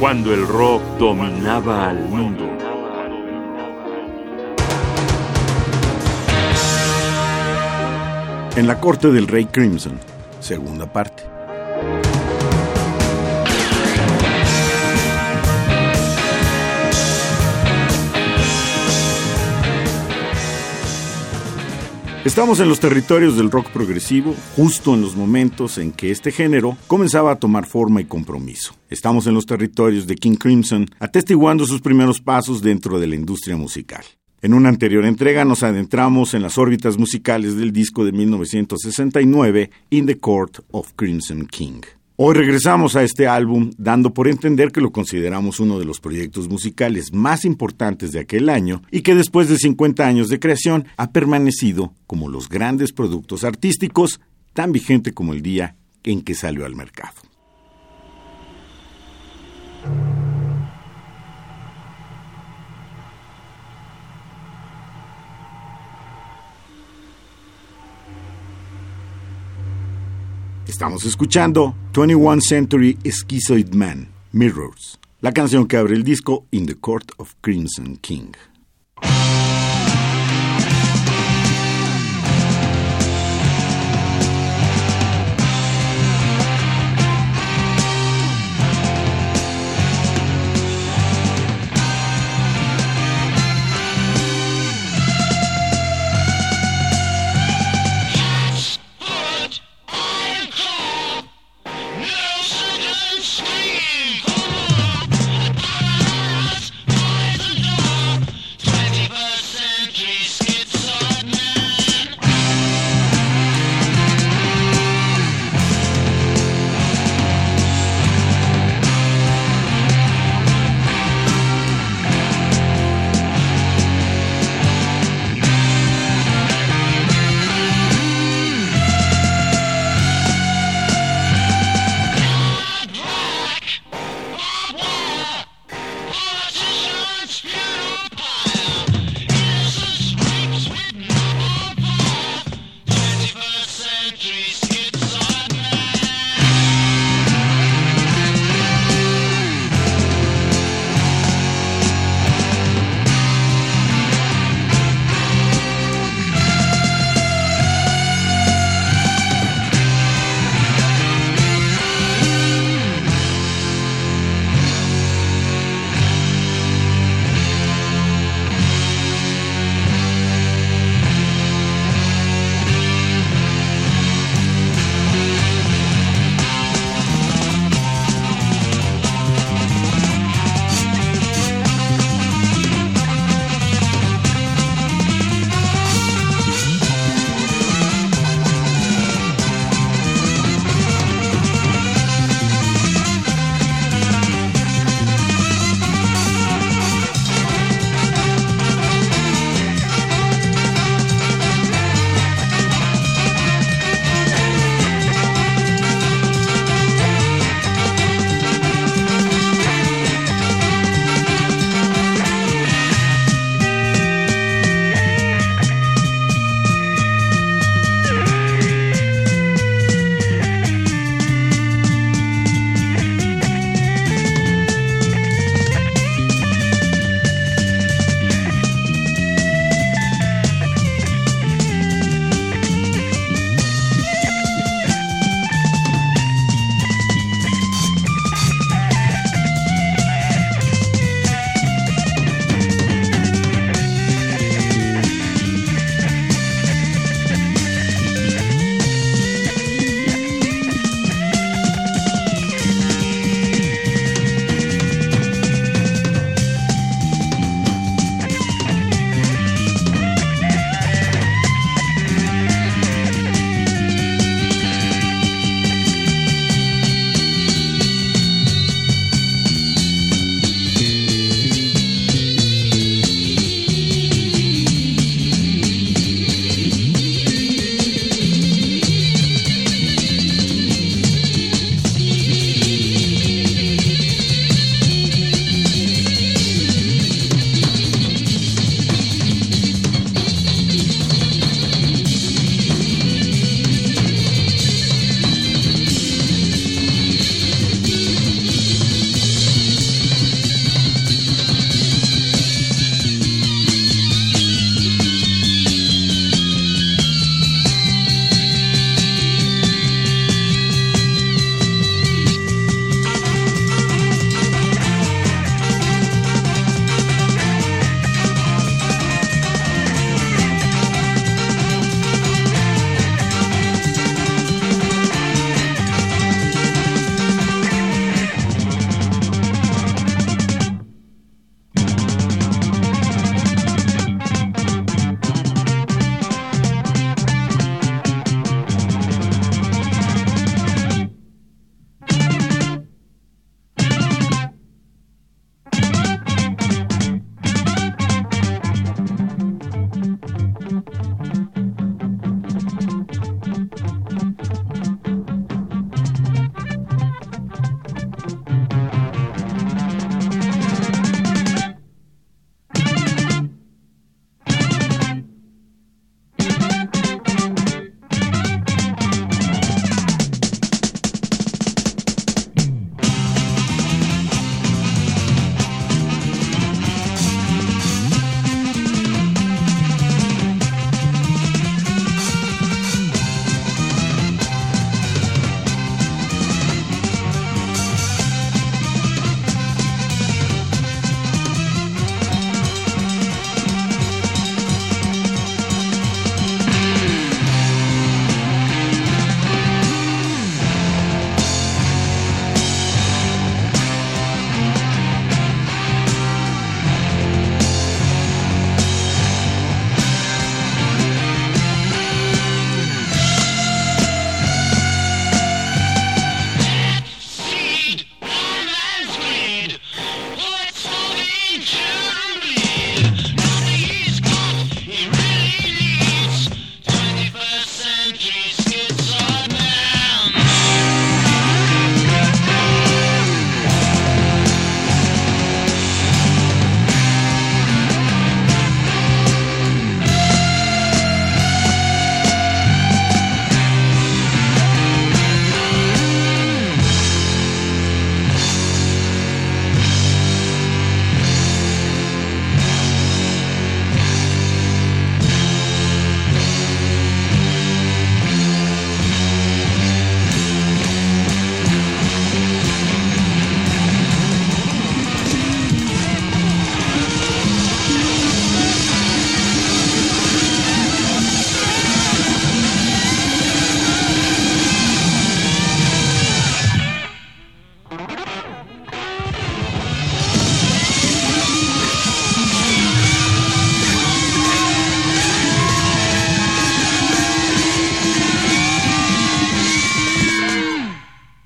cuando el rock dominaba al mundo. En la corte del rey Crimson, segunda parte. Estamos en los territorios del rock progresivo, justo en los momentos en que este género comenzaba a tomar forma y compromiso. Estamos en los territorios de King Crimson, atestiguando sus primeros pasos dentro de la industria musical. En una anterior entrega nos adentramos en las órbitas musicales del disco de 1969, In the Court of Crimson King. Hoy regresamos a este álbum dando por entender que lo consideramos uno de los proyectos musicales más importantes de aquel año y que después de 50 años de creación ha permanecido como los grandes productos artísticos tan vigente como el día en que salió al mercado. Estamos escuchando 21 Century Schizoid Man, Mirrors, la canción que abre el disco In the Court of Crimson King.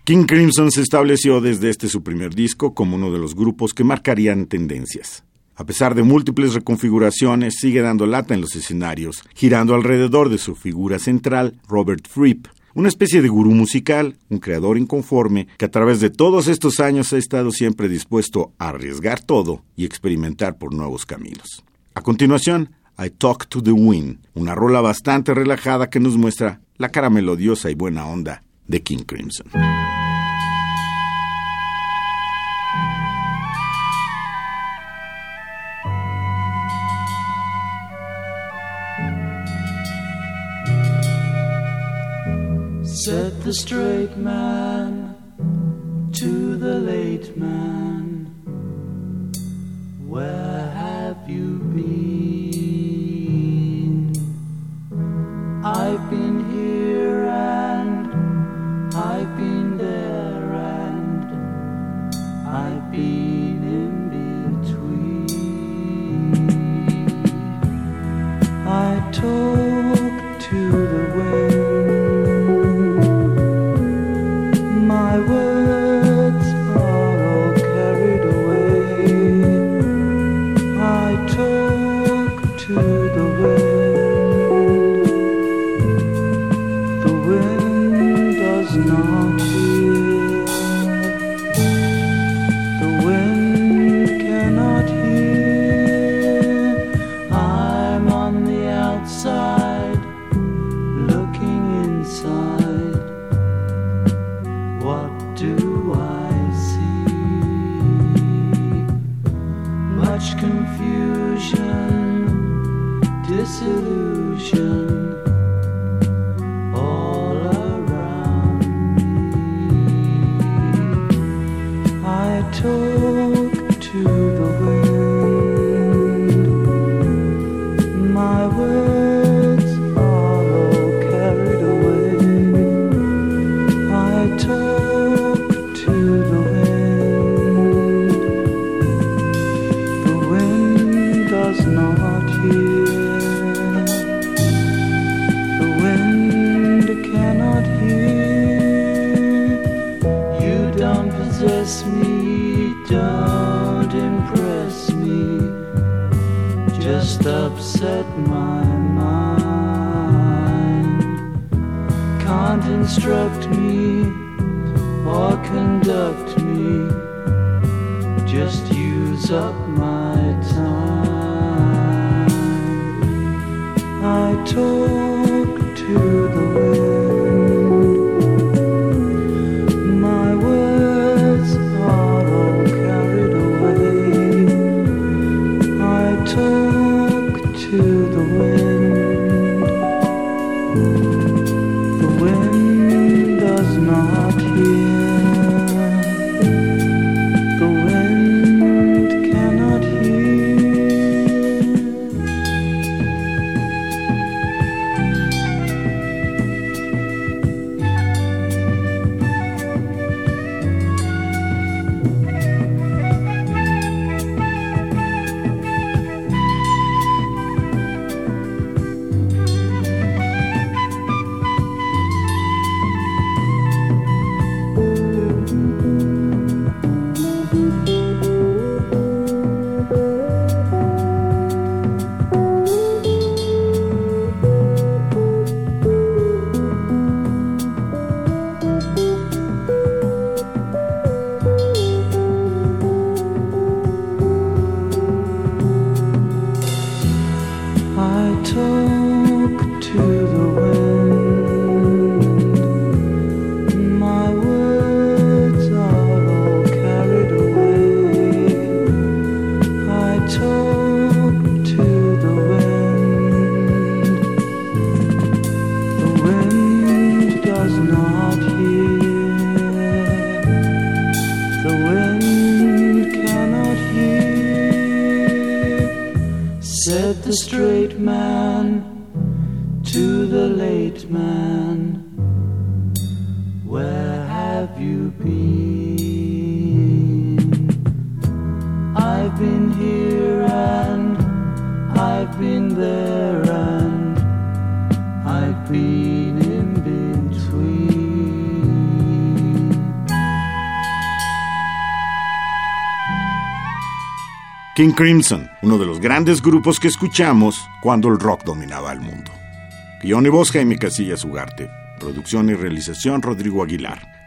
King Crimson se estableció desde este su primer disco como uno de los grupos que marcarían tendencias. A pesar de múltiples reconfiguraciones, sigue dando lata en los escenarios, girando alrededor de su figura central, Robert Fripp, una especie de gurú musical, un creador inconforme que a través de todos estos años ha estado siempre dispuesto a arriesgar todo y experimentar por nuevos caminos. A continuación, I Talk to the Wind, una rola bastante relajada que nos muestra la cara melodiosa y buena onda de King Crimson. Said the straight man to the late man, wind I up my time. I talk you been? I've been here and I've been there and I've been in between. King Crimson, uno de los grandes grupos que escuchamos cuando el rock dominaba el mundo. Guión y voz Jaime Casillas Ugarte. Producción y realización Rodrigo Aguilar.